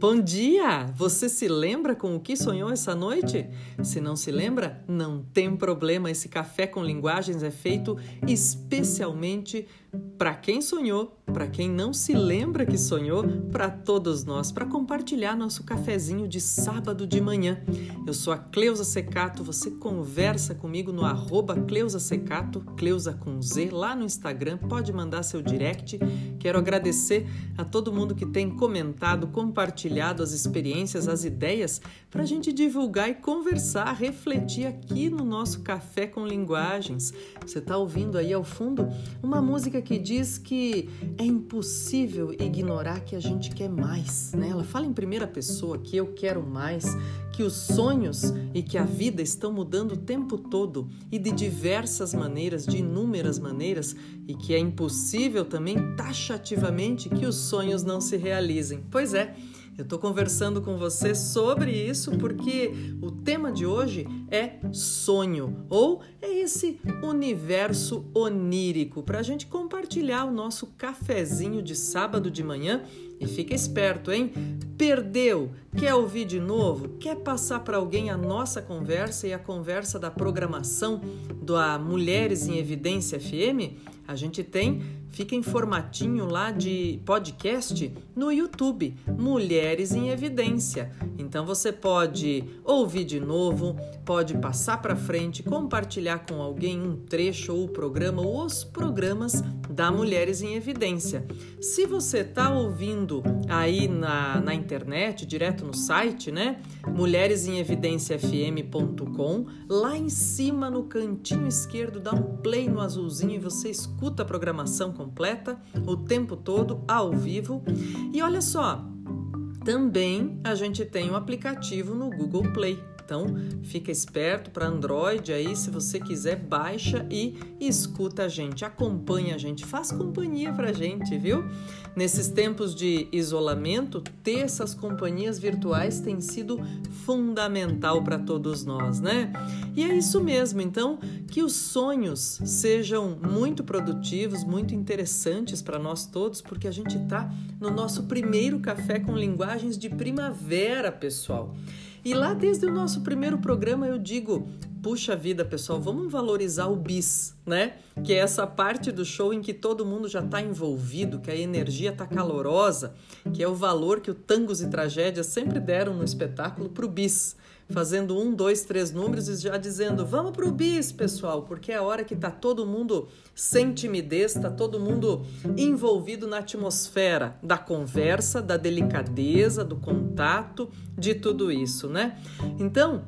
Bom dia! Você se lembra com o que sonhou essa noite? Se não se lembra, não tem problema. Esse café com linguagens é feito especialmente para quem sonhou, para quem não se lembra que sonhou, para todos nós, para compartilhar nosso cafezinho de sábado de manhã. Eu sou a Cleusa Secato, você conversa comigo no arroba Cleusa Secato, Cleusa com Z, lá no Instagram, pode mandar seu direct. Quero agradecer a todo mundo que tem comentado, compartilhado as experiências, as ideias, para a gente divulgar e conversar, refletir aqui no nosso Café com Linguagens. Você está ouvindo aí ao fundo uma música música que diz que é impossível ignorar que a gente quer mais, né? Ela fala em primeira pessoa que eu quero mais, que os sonhos e que a vida estão mudando o tempo todo e de diversas maneiras, de inúmeras maneiras, e que é impossível também taxativamente que os sonhos não se realizem. Pois é, eu estou conversando com você sobre isso porque o tema de hoje é sonho, ou é esse universo onírico, para a gente compartilhar o nosso cafezinho de sábado de manhã. E fica esperto, hein? Perdeu? Quer ouvir de novo? Quer passar para alguém a nossa conversa e a conversa da programação da Mulheres em Evidência FM? A gente tem fica em formatinho lá de podcast no YouTube, Mulheres em Evidência. Então você pode ouvir de novo, pode passar para frente, compartilhar com alguém um trecho ou o programa ou os programas da Mulheres em Evidência. Se você está ouvindo aí na, na internet, direto no site, né? mulheresemevidenciafm.com, lá em cima no cantinho esquerdo dá um play no azulzinho e você escuta a programação completa o tempo todo ao vivo. E olha só, também a gente tem um aplicativo no Google Play. Então, fica esperto para Android aí, se você quiser, baixa e escuta a gente, acompanha a gente, faz companhia para a gente, viu? Nesses tempos de isolamento, ter essas companhias virtuais tem sido fundamental para todos nós, né? E é isso mesmo, então, que os sonhos sejam muito produtivos, muito interessantes para nós todos, porque a gente está no nosso primeiro café com linguagens de primavera, pessoal. E lá desde o nosso primeiro programa eu digo, puxa vida, pessoal, vamos valorizar o bis, né? Que é essa parte do show em que todo mundo já está envolvido, que a energia está calorosa, que é o valor que o Tangos e Tragédias sempre deram no espetáculo para o bis fazendo um, dois, três números e já dizendo: vamos pro bis, pessoal, porque é a hora que tá todo mundo sem timidez, tá todo mundo envolvido na atmosfera da conversa, da delicadeza, do contato, de tudo isso, né? Então,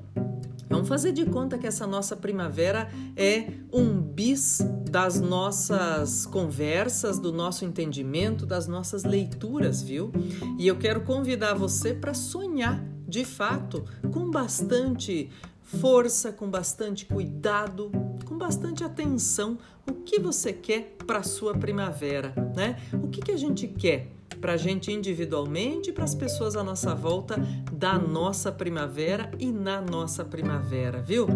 Vamos fazer de conta que essa nossa primavera é um bis das nossas conversas, do nosso entendimento, das nossas leituras, viu? E eu quero convidar você para sonhar de fato, com bastante força, com bastante cuidado, com bastante atenção, o que você quer para a sua primavera, né? O que, que a gente quer para a gente individualmente e para as pessoas à nossa volta da nossa primavera e na nossa primavera, viu?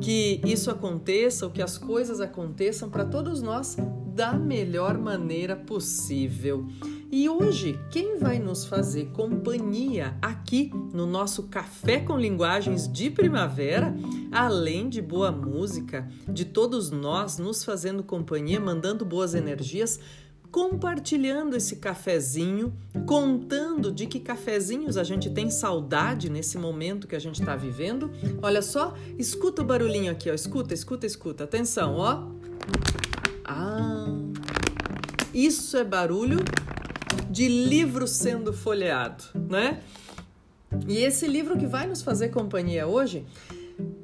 Que isso aconteça, ou que as coisas aconteçam para todos nós da melhor maneira possível. E hoje, quem vai nos fazer companhia aqui no nosso Café com Linguagens de Primavera, além de boa música, de todos nós nos fazendo companhia, mandando boas energias, compartilhando esse cafezinho, contando de que cafezinhos a gente tem saudade nesse momento que a gente está vivendo. Olha só, escuta o barulhinho aqui, ó. Escuta, escuta, escuta. Atenção, ó. Ah, isso é barulho de livro sendo folheado, né? E esse livro que vai nos fazer companhia hoje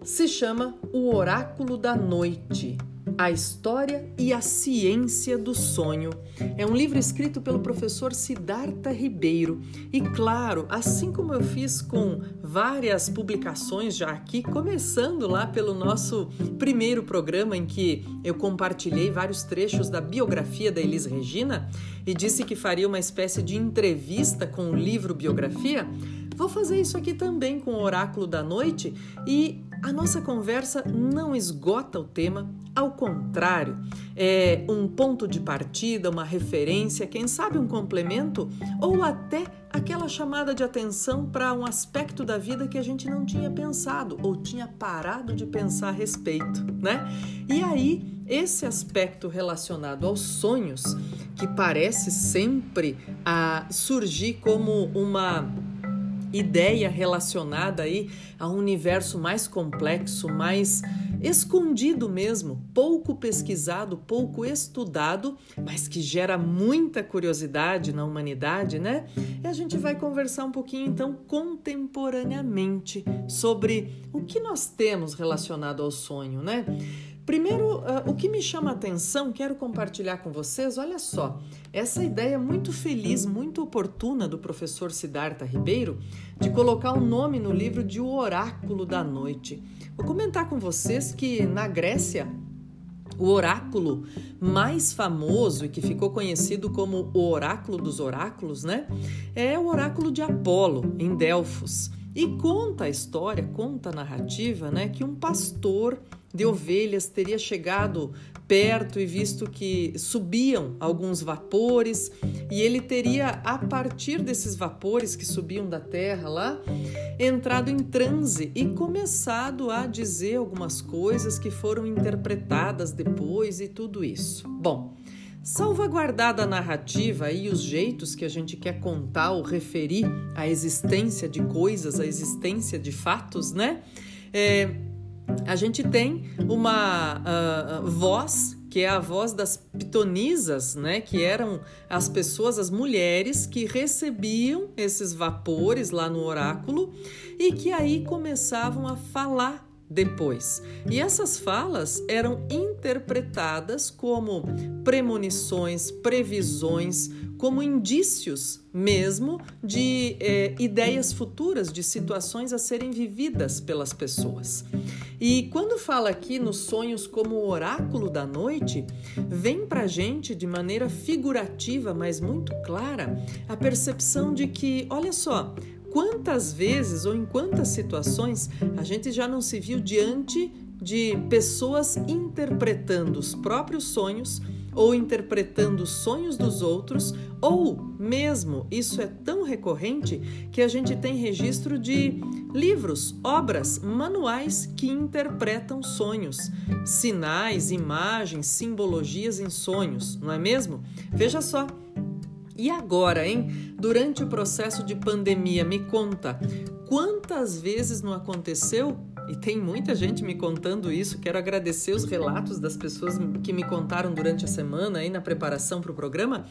se chama O Oráculo da Noite a História e a Ciência do Sonho. É um livro escrito pelo professor Siddhartha Ribeiro. E claro, assim como eu fiz com várias publicações já aqui, começando lá pelo nosso primeiro programa em que eu compartilhei vários trechos da biografia da Elis Regina e disse que faria uma espécie de entrevista com o livro biografia, Vou fazer isso aqui também com o oráculo da noite e a nossa conversa não esgota o tema, ao contrário, é um ponto de partida, uma referência, quem sabe um complemento ou até aquela chamada de atenção para um aspecto da vida que a gente não tinha pensado ou tinha parado de pensar a respeito, né? E aí, esse aspecto relacionado aos sonhos, que parece sempre a surgir como uma ideia relacionada aí a um universo mais complexo, mais escondido mesmo, pouco pesquisado, pouco estudado, mas que gera muita curiosidade na humanidade, né? E a gente vai conversar um pouquinho então contemporaneamente sobre o que nós temos relacionado ao sonho, né? Primeiro, uh, o que me chama a atenção, quero compartilhar com vocês, olha só, essa ideia muito feliz, muito oportuna do professor Siddhartha Ribeiro de colocar o um nome no livro de O Oráculo da Noite. Vou comentar com vocês que na Grécia, o oráculo mais famoso e que ficou conhecido como o Oráculo dos Oráculos, né? É o Oráculo de Apolo, em Delfos. E conta a história, conta a narrativa, né, que um pastor de ovelhas teria chegado perto e visto que subiam alguns vapores, e ele teria, a partir desses vapores que subiam da terra lá, entrado em transe e começado a dizer algumas coisas que foram interpretadas depois e tudo isso. Bom, salvaguardada a narrativa e os jeitos que a gente quer contar ou referir a existência de coisas, a existência de fatos, né? É, a gente tem uma uh, voz que é a voz das pitonisas, né, que eram as pessoas, as mulheres que recebiam esses vapores lá no oráculo e que aí começavam a falar depois. E essas falas eram interpretadas como premonições, previsões, como indícios mesmo de é, ideias futuras, de situações a serem vividas pelas pessoas. E quando fala aqui nos sonhos como o oráculo da noite, vem para gente de maneira figurativa, mas muito clara, a percepção de que, olha só, quantas vezes ou em quantas situações a gente já não se viu diante de pessoas interpretando os próprios sonhos ou interpretando os sonhos dos outros, ou mesmo isso é tão recorrente que a gente tem registro de livros, obras, manuais que interpretam sonhos, sinais, imagens, simbologias em sonhos, não é mesmo? Veja só, e agora, hein? Durante o processo de pandemia, me conta quantas vezes não aconteceu? E tem muita gente me contando isso. Quero agradecer os relatos das pessoas que me contaram durante a semana aí na preparação para o programa.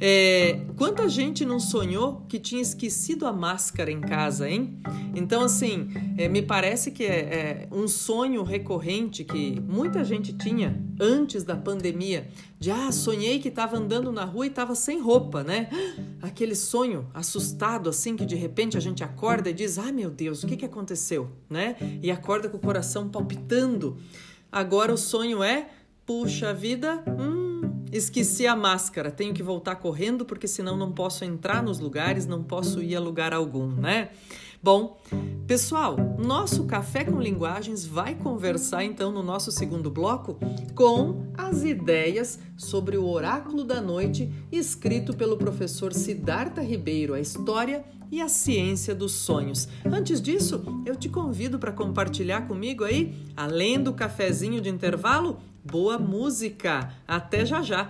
É, quanta gente não sonhou que tinha esquecido a máscara em casa, hein? Então, assim, é, me parece que é, é um sonho recorrente que muita gente tinha antes da pandemia de ah, sonhei que estava andando na rua e estava sem roupa, né? Aquele sonho assustado assim que de repente a gente acorda e diz: "Ai, meu Deus, o que que aconteceu?", né? E acorda com o coração palpitando. Agora o sonho é: "Puxa vida, hum, esqueci a máscara, tenho que voltar correndo porque senão não posso entrar nos lugares, não posso ir a lugar algum", né? Bom, pessoal, nosso Café com Linguagens vai conversar então no nosso segundo bloco com as ideias sobre o Oráculo da Noite, escrito pelo professor Siddhartha Ribeiro, a história e a ciência dos sonhos. Antes disso, eu te convido para compartilhar comigo aí, além do cafezinho de intervalo, boa música. Até já já.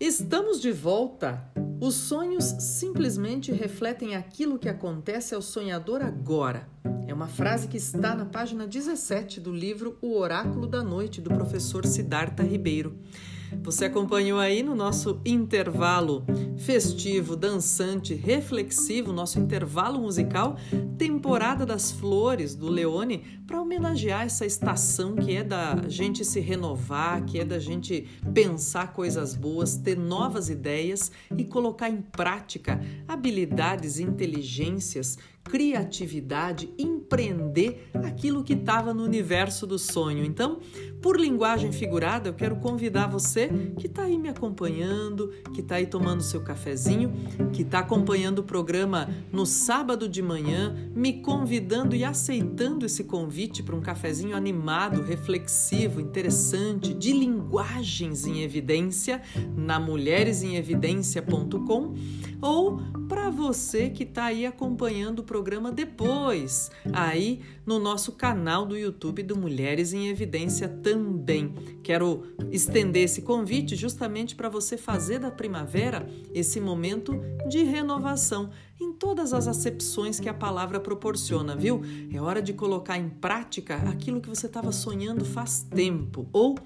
Estamos de volta. Os sonhos simplesmente refletem aquilo que acontece ao sonhador agora. É uma frase que está na página 17 do livro O Oráculo da Noite, do professor Siddhartha Ribeiro. Você acompanhou aí no nosso intervalo festivo, dançante, reflexivo, nosso intervalo musical, Temporada das Flores do Leone, para homenagear essa estação que é da gente se renovar, que é da gente pensar coisas boas, ter novas ideias e colocar em prática habilidades, inteligências criatividade, empreender aquilo que estava no universo do sonho. Então, por linguagem figurada, eu quero convidar você que está aí me acompanhando, que está aí tomando seu cafezinho, que está acompanhando o programa no sábado de manhã, me convidando e aceitando esse convite para um cafezinho animado, reflexivo, interessante, de linguagens em evidência, na mulheresemevidência.com ou para você que está aí acompanhando o programa depois, aí no nosso canal do YouTube do Mulheres em Evidência também. Quero estender esse convite justamente para você fazer da primavera esse momento de renovação em todas as acepções que a palavra proporciona, viu? É hora de colocar em prática aquilo que você estava sonhando faz tempo ou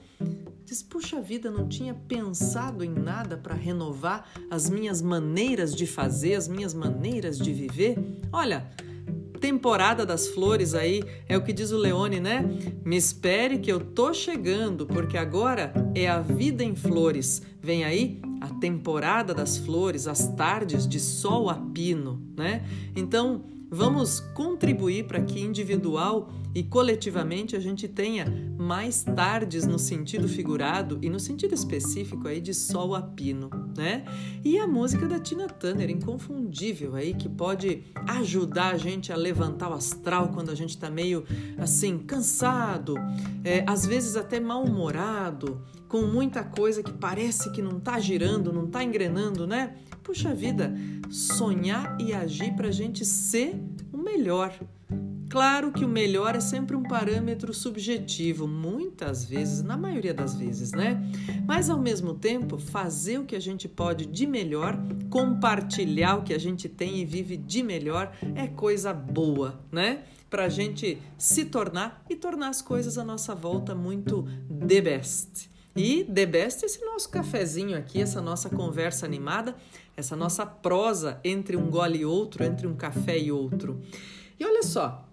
Diz, puxa vida, não tinha pensado em nada para renovar as minhas maneiras de fazer, as minhas maneiras de viver. Olha, temporada das flores aí, é o que diz o Leone, né? Me espere que eu tô chegando, porque agora é a vida em flores. Vem aí a temporada das flores, as tardes de sol a pino, né? Então, Vamos contribuir para que individual e coletivamente a gente tenha mais tardes no sentido figurado e no sentido específico aí de sol a pino, né? E a música da Tina Turner, inconfundível aí, que pode ajudar a gente a levantar o astral quando a gente está meio assim cansado, é, às vezes até mal-humorado, com muita coisa que parece que não está girando, não está engrenando, né? Puxa vida, sonhar e agir para a gente ser o melhor. Claro que o melhor é sempre um parâmetro subjetivo, muitas vezes, na maioria das vezes, né? Mas ao mesmo tempo, fazer o que a gente pode de melhor, compartilhar o que a gente tem e vive de melhor é coisa boa, né? Para a gente se tornar e tornar as coisas à nossa volta muito the best. E the best esse nosso cafezinho aqui, essa nossa conversa animada essa nossa prosa entre um gole e outro, entre um café e outro. E olha só,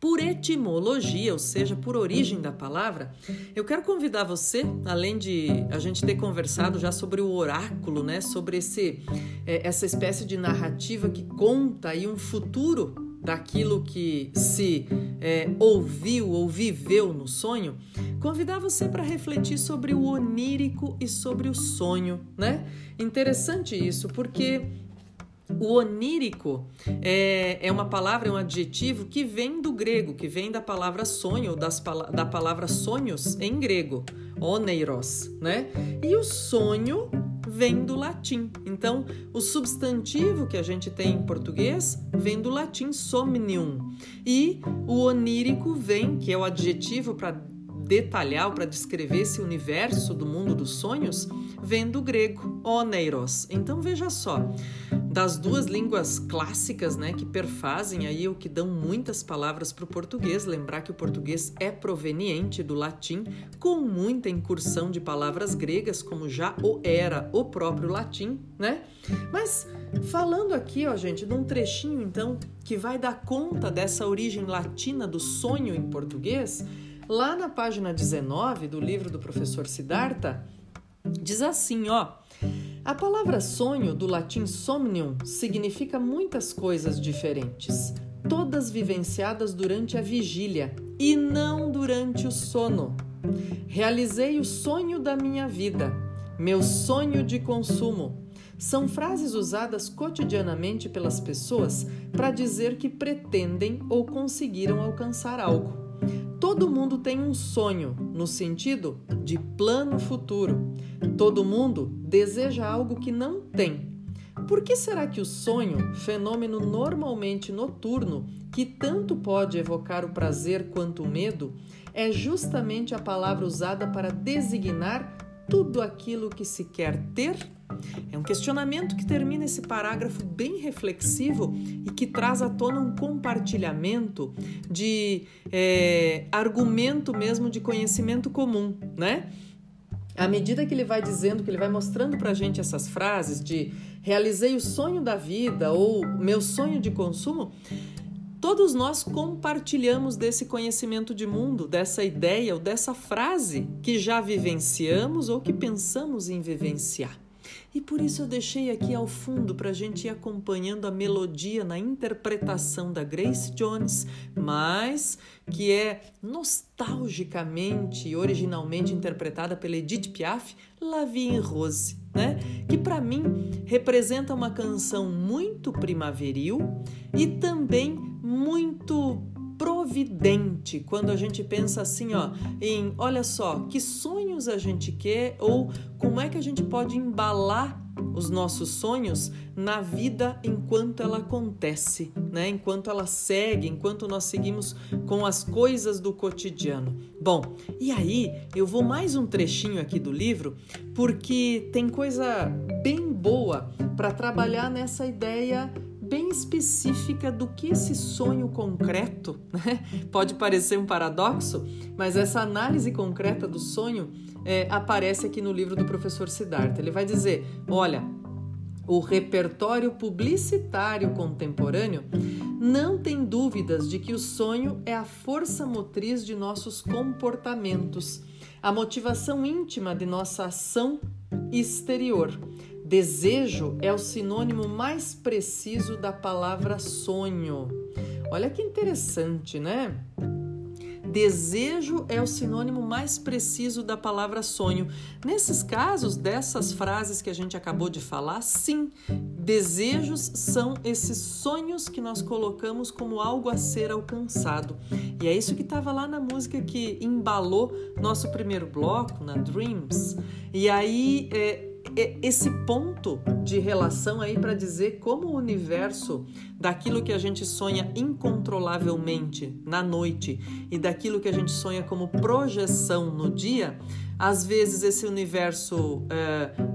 por etimologia, ou seja, por origem da palavra, eu quero convidar você, além de a gente ter conversado já sobre o oráculo, né, sobre esse, é, essa espécie de narrativa que conta aí um futuro daquilo que se é, ouviu ou viveu no sonho, convidar você para refletir sobre o onírico e sobre o sonho, né? Interessante isso, porque o onírico é, é uma palavra, é um adjetivo que vem do grego, que vem da palavra sonho, das, da palavra sonhos em grego, oneiros, né? E o sonho vem do latim. Então, o substantivo que a gente tem em português vem do latim somnium. E o onírico vem, que é o adjetivo para detalhar para descrever esse universo do mundo dos sonhos, vem do grego oneiros. Então veja só, das duas línguas clássicas, né, que perfazem aí o que dão muitas palavras para o português, lembrar que o português é proveniente do latim, com muita incursão de palavras gregas, como já o era o próprio latim, né? Mas falando aqui, ó, gente, num trechinho então que vai dar conta dessa origem latina do sonho em português, Lá na página 19 do livro do professor Siddhartha, diz assim, ó: A palavra sonho do latim somnium significa muitas coisas diferentes, todas vivenciadas durante a vigília e não durante o sono. Realizei o sonho da minha vida, meu sonho de consumo. São frases usadas cotidianamente pelas pessoas para dizer que pretendem ou conseguiram alcançar algo. Todo mundo tem um sonho, no sentido de plano futuro. Todo mundo deseja algo que não tem. Por que será que o sonho, fenômeno normalmente noturno, que tanto pode evocar o prazer quanto o medo, é justamente a palavra usada para designar tudo aquilo que se quer ter é um questionamento que termina esse parágrafo bem reflexivo e que traz à tona um compartilhamento de é, argumento mesmo de conhecimento comum, né? À medida que ele vai dizendo, que ele vai mostrando para a gente essas frases de realizei o sonho da vida ou meu sonho de consumo, todos nós compartilhamos desse conhecimento de mundo, dessa ideia ou dessa frase que já vivenciamos ou que pensamos em vivenciar. E por isso eu deixei aqui ao fundo para a gente ir acompanhando a melodia na interpretação da Grace Jones, mas que é nostalgicamente e originalmente interpretada pela Edith Piaf, La Vie en Rose, né? Que para mim representa uma canção muito primaveril e também muito providente quando a gente pensa assim, ó, em olha só, que sonhos a gente quer ou como é que a gente pode embalar os nossos sonhos na vida enquanto ela acontece, né? Enquanto ela segue, enquanto nós seguimos com as coisas do cotidiano. Bom, e aí eu vou mais um trechinho aqui do livro porque tem coisa bem boa para trabalhar nessa ideia bem específica do que esse sonho concreto, né? pode parecer um paradoxo, mas essa análise concreta do sonho é, aparece aqui no livro do professor Siddhartha. Ele vai dizer: olha, o repertório publicitário contemporâneo não tem dúvidas de que o sonho é a força motriz de nossos comportamentos, a motivação íntima de nossa ação exterior. Desejo é o sinônimo mais preciso da palavra sonho. Olha que interessante, né? Desejo é o sinônimo mais preciso da palavra sonho. Nesses casos, dessas frases que a gente acabou de falar, sim, desejos são esses sonhos que nós colocamos como algo a ser alcançado. E é isso que estava lá na música que embalou nosso primeiro bloco, na Dreams. E aí. É, esse ponto de relação aí para dizer como o universo daquilo que a gente sonha incontrolavelmente na noite e daquilo que a gente sonha como projeção no dia, às vezes esse universo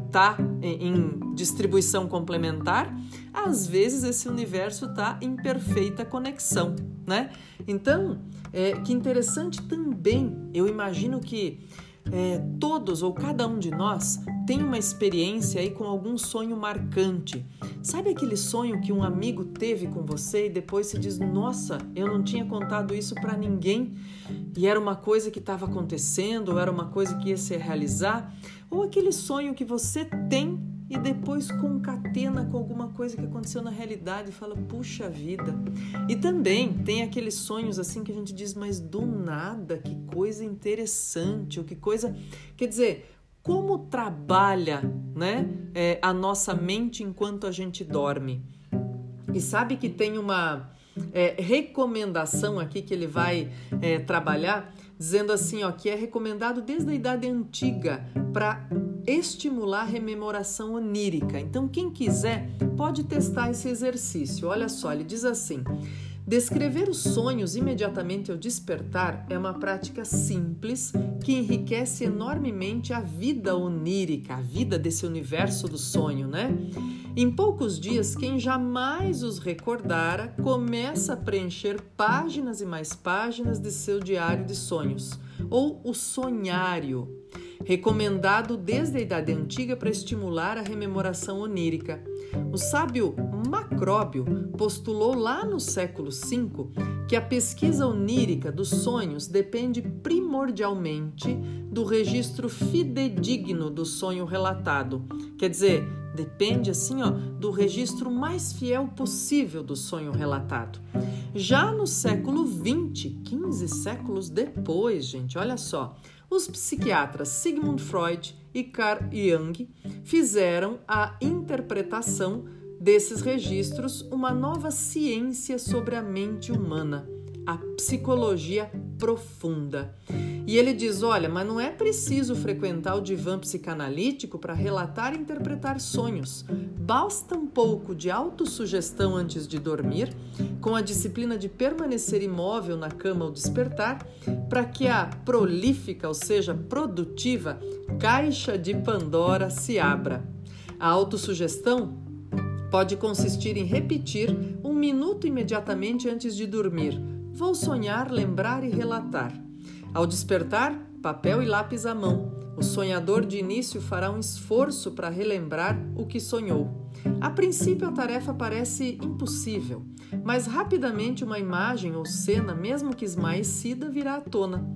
está é, em distribuição complementar, às vezes esse universo está em perfeita conexão, né? Então, é, que interessante também, eu imagino que é, todos ou cada um de nós tem uma experiência aí com algum sonho marcante. Sabe aquele sonho que um amigo teve com você e depois se diz: Nossa, eu não tinha contado isso para ninguém e era uma coisa que estava acontecendo, ou era uma coisa que ia se realizar? Ou aquele sonho que você tem e depois concatena com alguma coisa que aconteceu na realidade e fala, puxa vida. E também tem aqueles sonhos assim que a gente diz, mas do nada, que coisa interessante, ou que coisa. Quer dizer, como trabalha né, é, a nossa mente enquanto a gente dorme. E sabe que tem uma é, recomendação aqui que ele vai é, trabalhar, dizendo assim, ó, que é recomendado desde a idade antiga para estimular a rememoração onírica. Então, quem quiser pode testar esse exercício. Olha só, ele diz assim: Descrever os sonhos imediatamente ao despertar é uma prática simples que enriquece enormemente a vida onírica, a vida desse universo do sonho, né? Em poucos dias, quem jamais os recordara começa a preencher páginas e mais páginas de seu diário de sonhos, ou o sonhário, recomendado desde a Idade Antiga para estimular a rememoração onírica. O sábio Macróbio postulou lá no século V que a pesquisa onírica dos sonhos depende primordialmente do registro fidedigno do sonho relatado. Quer dizer, depende assim, ó, do registro mais fiel possível do sonho relatado. Já no século XX, 15 séculos depois, gente, olha só, os psiquiatras Sigmund Freud e Carl Jung fizeram a interpretação desses registros uma nova ciência sobre a mente humana, a psicologia profunda. E ele diz: olha, mas não é preciso frequentar o divã psicanalítico para relatar e interpretar sonhos. Basta um pouco de autossugestão antes de dormir, com a disciplina de permanecer imóvel na cama ao despertar, para que a prolífica, ou seja, produtiva, caixa de Pandora se abra. A autossugestão pode consistir em repetir um minuto imediatamente antes de dormir. Vou sonhar, lembrar e relatar. Ao despertar, papel e lápis à mão. O sonhador de início fará um esforço para relembrar o que sonhou. A princípio, a tarefa parece impossível, mas rapidamente uma imagem ou cena, mesmo que esmaecida, virá à tona.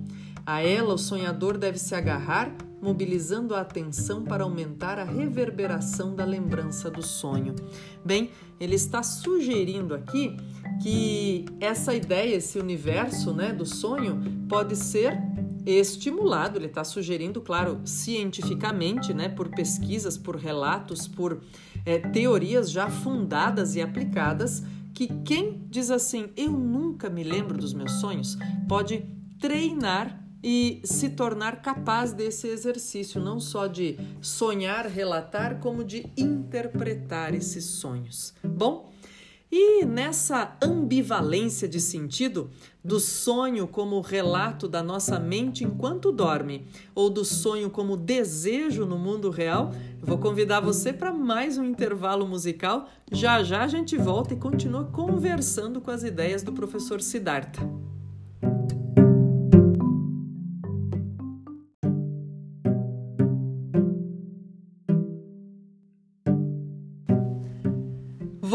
A ela o sonhador deve se agarrar mobilizando a atenção para aumentar a reverberação da lembrança do sonho. Bem, ele está sugerindo aqui que essa ideia, esse universo né, do sonho, pode ser estimulado. Ele está sugerindo, claro, cientificamente, né, por pesquisas, por relatos, por é, teorias já fundadas e aplicadas, que quem diz assim, eu nunca me lembro dos meus sonhos, pode treinar e se tornar capaz desse exercício, não só de sonhar, relatar, como de interpretar esses sonhos. Bom, e nessa ambivalência de sentido, do sonho como relato da nossa mente enquanto dorme, ou do sonho como desejo no mundo real, vou convidar você para mais um intervalo musical. Já já a gente volta e continua conversando com as ideias do professor Siddhartha.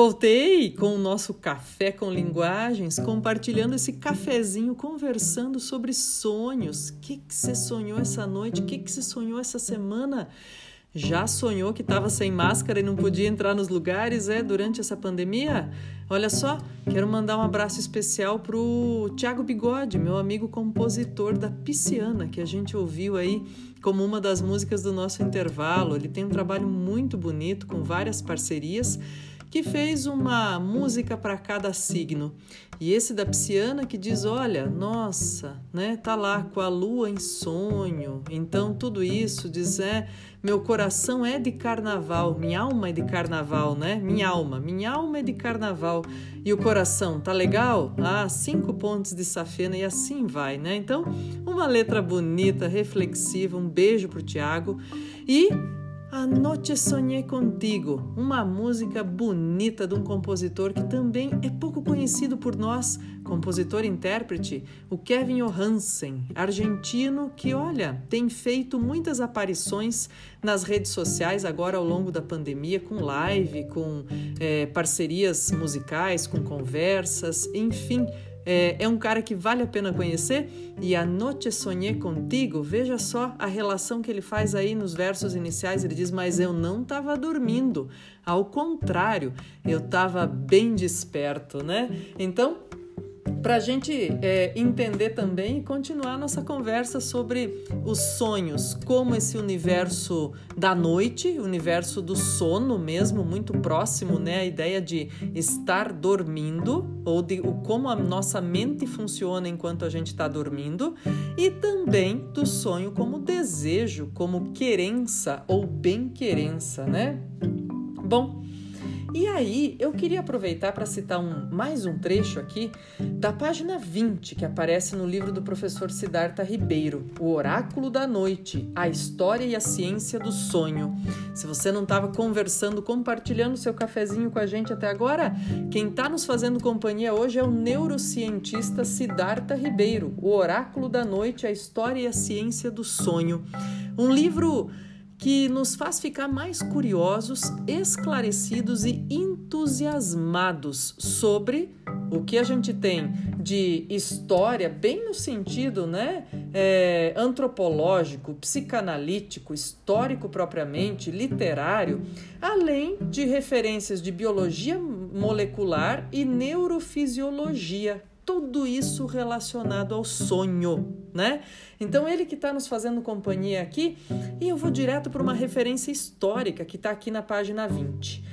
Voltei com o nosso café com linguagens, compartilhando esse cafezinho, conversando sobre sonhos. O que, que você sonhou essa noite? O que, que você sonhou essa semana? Já sonhou que estava sem máscara e não podia entrar nos lugares, é, durante essa pandemia? Olha só, quero mandar um abraço especial pro Tiago Bigode, meu amigo compositor da Pisciana, que a gente ouviu aí como uma das músicas do nosso intervalo. Ele tem um trabalho muito bonito com várias parcerias que fez uma música para cada signo. E esse da Psiana que diz: olha, nossa, né, tá lá com a lua em sonho. Então tudo isso diz é, meu coração é de carnaval, minha alma é de carnaval, né? Minha alma, minha alma é de carnaval. E o coração, tá legal? Ah, cinco pontos de safena e assim vai, né? Então, uma letra bonita, reflexiva, um beijo pro Tiago e a Noite Sonhei Contigo, uma música bonita de um compositor que também é pouco conhecido por nós, compositor intérprete, o Kevin Johansen, argentino que, olha, tem feito muitas aparições nas redes sociais agora ao longo da pandemia, com live, com é, parcerias musicais, com conversas, enfim é, é, um cara que vale a pena conhecer. E a Noche Sonhei Contigo, veja só a relação que ele faz aí nos versos iniciais. Ele diz: Mas eu não estava dormindo, ao contrário, eu estava bem desperto, né? Então, para a gente é, entender também e continuar nossa conversa sobre os sonhos, como esse universo da noite, universo do sono mesmo, muito próximo, né? A ideia de estar dormindo, ou de como a nossa mente funciona enquanto a gente está dormindo, e também do sonho como desejo, como querença ou bem-querença, né? Bom, e aí, eu queria aproveitar para citar um, mais um trecho aqui da página 20, que aparece no livro do professor Siddhartha Ribeiro, O Oráculo da Noite, a História e a Ciência do Sonho. Se você não estava conversando, compartilhando seu cafezinho com a gente até agora, quem está nos fazendo companhia hoje é o neurocientista Siddhartha Ribeiro, O Oráculo da Noite, a História e a Ciência do Sonho. Um livro que nos faz ficar mais curiosos, esclarecidos e entusiasmados sobre o que a gente tem de história, bem no sentido né, é, antropológico, psicanalítico, histórico propriamente, literário, além de referências de biologia molecular e neurofisiologia tudo isso relacionado ao sonho, né? Então ele que está nos fazendo companhia aqui, e eu vou direto para uma referência histórica que está aqui na página 20.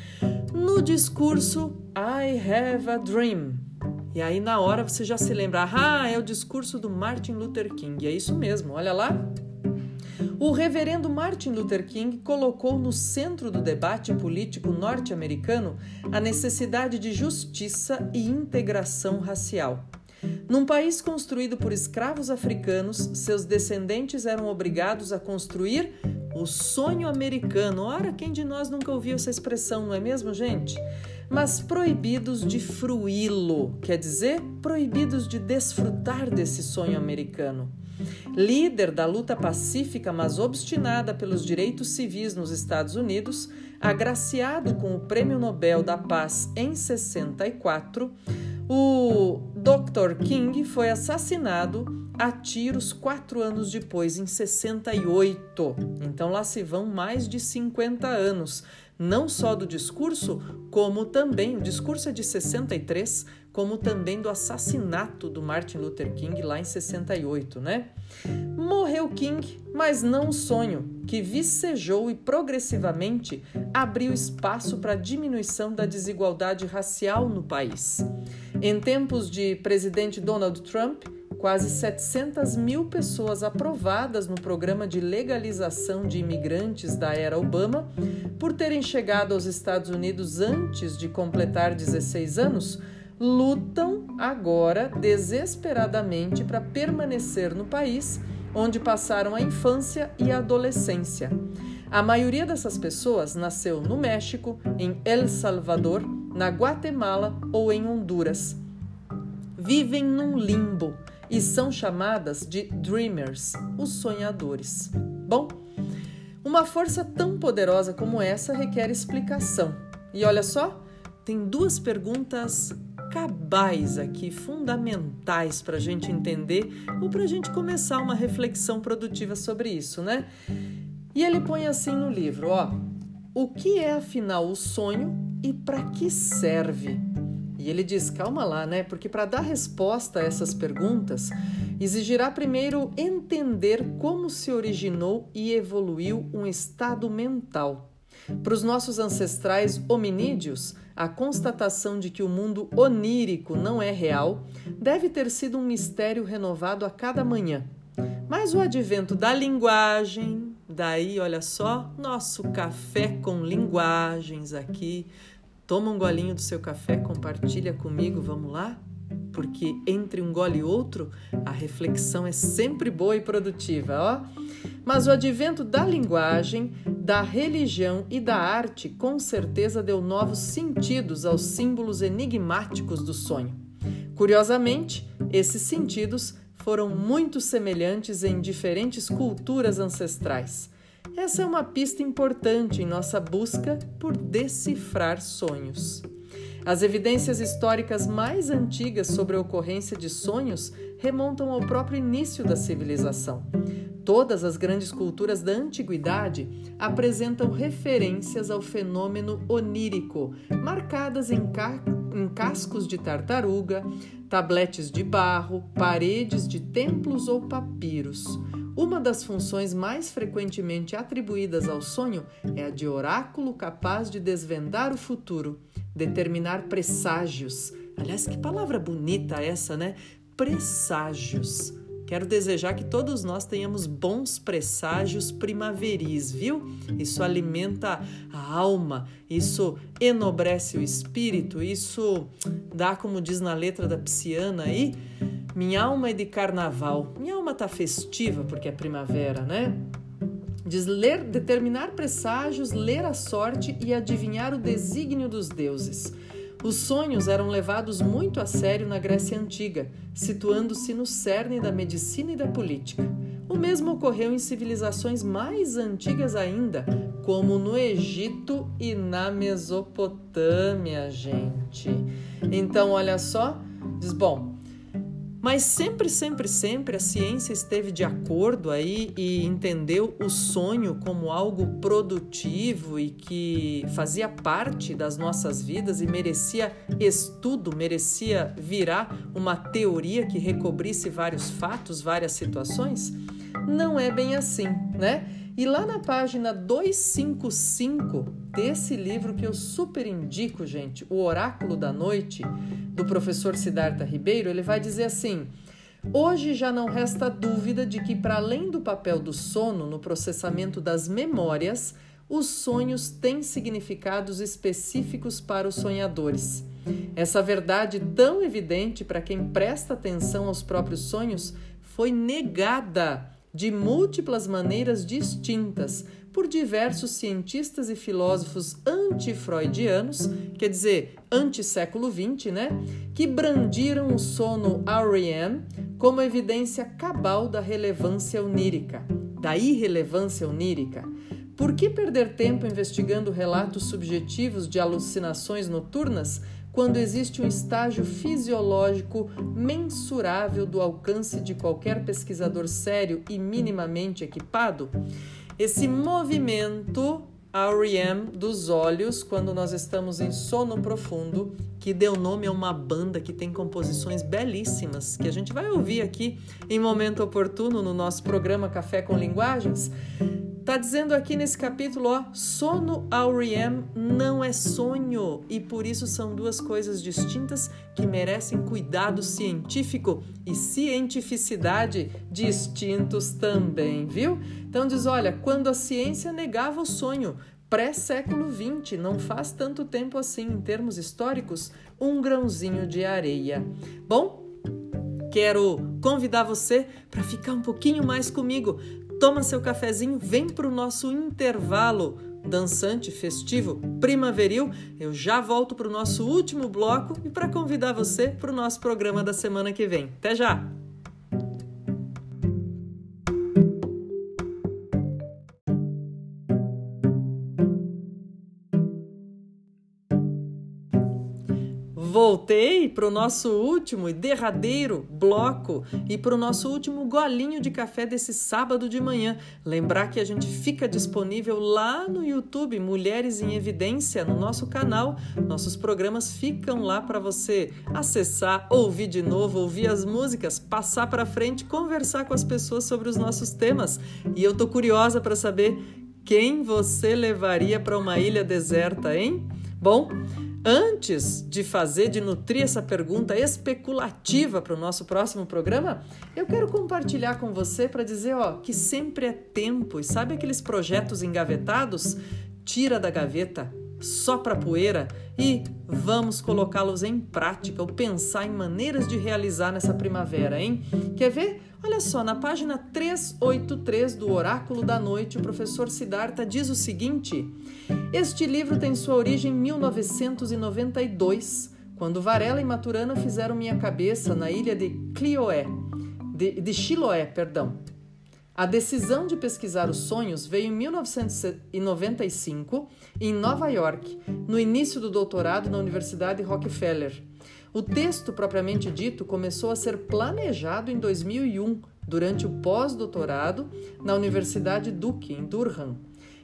No discurso I Have a Dream. E aí na hora você já se lembra, ah, é o discurso do Martin Luther King. É isso mesmo, olha lá. O reverendo Martin Luther King colocou no centro do debate político norte-americano a necessidade de justiça e integração racial. Num país construído por escravos africanos, seus descendentes eram obrigados a construir o sonho americano. Ora, quem de nós nunca ouviu essa expressão, não é mesmo, gente? Mas proibidos de fruí-lo, quer dizer, proibidos de desfrutar desse sonho americano. Líder da luta pacífica, mas obstinada pelos direitos civis nos Estados Unidos, agraciado com o Prêmio Nobel da Paz em 64, O Dr. King foi assassinado a tiros quatro anos depois, em 68. Então lá se vão mais de 50 anos, não só do discurso, como também, o discurso é de 63, como também do assassinato do Martin Luther King lá em 68, né? Morreu King, mas não o sonho, que vicejou e progressivamente abriu espaço para a diminuição da desigualdade racial no país. Em tempos de presidente Donald Trump, quase 700 mil pessoas aprovadas no programa de legalização de imigrantes da era Obama, por terem chegado aos Estados Unidos antes de completar 16 anos, lutam agora desesperadamente para permanecer no país onde passaram a infância e a adolescência. A maioria dessas pessoas nasceu no México, em El Salvador, na Guatemala ou em Honduras. Vivem num limbo e são chamadas de dreamers, os sonhadores. Bom, uma força tão poderosa como essa requer explicação. E olha só, tem duas perguntas cabais aqui, fundamentais para a gente entender ou para a gente começar uma reflexão produtiva sobre isso, né? E ele põe assim no livro, ó, o que é afinal o sonho e para que serve? E ele diz, calma lá, né? Porque para dar resposta a essas perguntas, exigirá primeiro entender como se originou e evoluiu um estado mental. Para os nossos ancestrais hominídeos, a constatação de que o mundo onírico não é real deve ter sido um mistério renovado a cada manhã. Mas o advento da linguagem, daí, olha só, nosso café com linguagens aqui. Toma um golinho do seu café, compartilha comigo, vamos lá? Porque entre um gole e outro, a reflexão é sempre boa e produtiva, ó. Mas o advento da linguagem, da religião e da arte com certeza deu novos sentidos aos símbolos enigmáticos do sonho. Curiosamente, esses sentidos foram muito semelhantes em diferentes culturas ancestrais. Essa é uma pista importante em nossa busca por decifrar sonhos. As evidências históricas mais antigas sobre a ocorrência de sonhos remontam ao próprio início da civilização. Todas as grandes culturas da antiguidade apresentam referências ao fenômeno onírico, marcadas em, ca em cascos de tartaruga, tabletes de barro, paredes de templos ou papiros. Uma das funções mais frequentemente atribuídas ao sonho é a de oráculo capaz de desvendar o futuro, determinar presságios. Aliás, que palavra bonita essa, né? Presságios. Quero desejar que todos nós tenhamos bons presságios primaveris, viu? Isso alimenta a alma, isso enobrece o espírito, isso dá, como diz na letra da Psiana aí, minha alma é de carnaval. Minha alma tá festiva porque é primavera, né? Diz ler, determinar presságios, ler a sorte e adivinhar o desígnio dos deuses. Os sonhos eram levados muito a sério na Grécia Antiga, situando-se no cerne da medicina e da política. O mesmo ocorreu em civilizações mais antigas ainda, como no Egito e na Mesopotâmia, gente. Então, olha só, diz: bom, mas sempre, sempre, sempre a ciência esteve de acordo aí e entendeu o sonho como algo produtivo e que fazia parte das nossas vidas e merecia estudo, merecia virar uma teoria que recobrisse vários fatos, várias situações? Não é bem assim, né? E lá na página 255 desse livro que eu super indico, gente, O Oráculo da Noite, do professor Siddhartha Ribeiro, ele vai dizer assim: Hoje já não resta dúvida de que, para além do papel do sono no processamento das memórias, os sonhos têm significados específicos para os sonhadores. Essa verdade tão evidente para quem presta atenção aos próprios sonhos foi negada de múltiplas maneiras distintas por diversos cientistas e filósofos anti-freudianos, quer dizer, anti-século XX, né, que brandiram o sono REM como evidência cabal da relevância onírica, da irrelevância onírica. Por que perder tempo investigando relatos subjetivos de alucinações noturnas quando existe um estágio fisiológico mensurável do alcance de qualquer pesquisador sério e minimamente equipado? Esse movimento REM dos olhos quando nós estamos em sono profundo, que deu nome a uma banda que tem composições belíssimas, que a gente vai ouvir aqui em momento oportuno no nosso programa Café com Linguagens. Tá dizendo aqui nesse capítulo, ó, sono REM não é sonho e por isso são duas coisas distintas que merecem cuidado científico e cientificidade distintos também, viu? Então diz, olha, quando a ciência negava o sonho, pré-século XX, não faz tanto tempo assim em termos históricos, um grãozinho de areia. Bom, quero convidar você para ficar um pouquinho mais comigo toma seu cafezinho, vem para o nosso intervalo dançante, festivo, primaveril. Eu já volto para o nosso último bloco e para convidar você para o nosso programa da semana que vem. Até já! Voltei para o nosso último e derradeiro bloco e para o nosso último golinho de café desse sábado de manhã. Lembrar que a gente fica disponível lá no YouTube, Mulheres em Evidência, no nosso canal. Nossos programas ficam lá para você acessar, ouvir de novo, ouvir as músicas, passar para frente, conversar com as pessoas sobre os nossos temas. E eu tô curiosa para saber quem você levaria para uma ilha deserta, hein? Bom, Antes de fazer, de nutrir essa pergunta especulativa para o nosso próximo programa, eu quero compartilhar com você para dizer ó, que sempre é tempo. E sabe aqueles projetos engavetados? Tira da gaveta, sopra a poeira e vamos colocá-los em prática ou pensar em maneiras de realizar nessa primavera, hein? Quer ver? Olha só, na página 383 do Oráculo da Noite, o professor Siddhartha diz o seguinte: Este livro tem sua origem em 1992, quando Varela e Maturana fizeram minha cabeça na ilha de Clioé, de, de Chiloé, perdão. A decisão de pesquisar os sonhos veio em 1995, em Nova York, no início do doutorado na Universidade Rockefeller. O texto propriamente dito começou a ser planejado em 2001, durante o pós-doutorado na Universidade Duke, em Durham.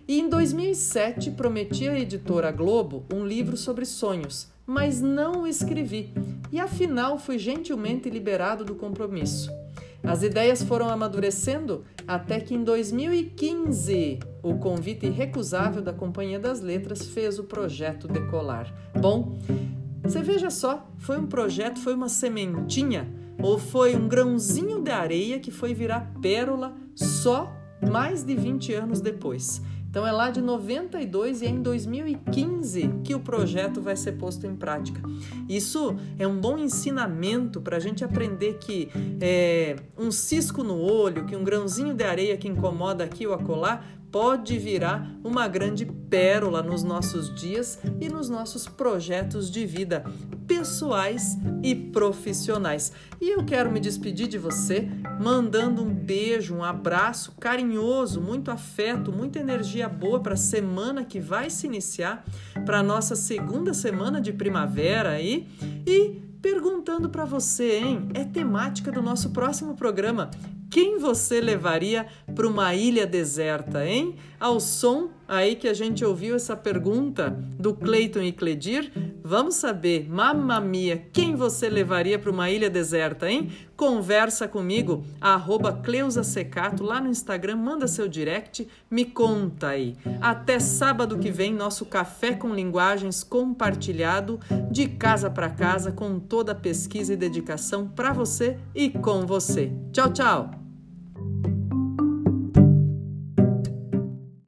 E em 2007 prometi à editora Globo um livro sobre sonhos, mas não o escrevi e afinal fui gentilmente liberado do compromisso. As ideias foram amadurecendo até que em 2015 o convite irrecusável da Companhia das Letras fez o projeto decolar. Bom, você veja só, foi um projeto, foi uma sementinha ou foi um grãozinho de areia que foi virar pérola só mais de 20 anos depois. Então é lá de 92 e é em 2015 que o projeto vai ser posto em prática. Isso é um bom ensinamento para a gente aprender que é, um cisco no olho, que um grãozinho de areia que incomoda aqui ou acolá pode virar uma grande pérola nos nossos dias e nos nossos projetos de vida pessoais e profissionais. E eu quero me despedir de você mandando um beijo, um abraço carinhoso, muito afeto, muita energia boa para a semana que vai se iniciar, para a nossa segunda semana de primavera aí e perguntando para você, hein? É temática do nosso próximo programa. Quem você levaria para uma ilha deserta, hein? Ao som aí que a gente ouviu essa pergunta do Cleiton e Cledir, vamos saber, mamma mia, quem você levaria para uma ilha deserta, hein? Conversa comigo, arroba Cleusa Secato, lá no Instagram, manda seu direct, me conta aí. Até sábado que vem, nosso café com linguagens compartilhado, de casa para casa, com toda a pesquisa e dedicação para você e com você. Tchau, tchau!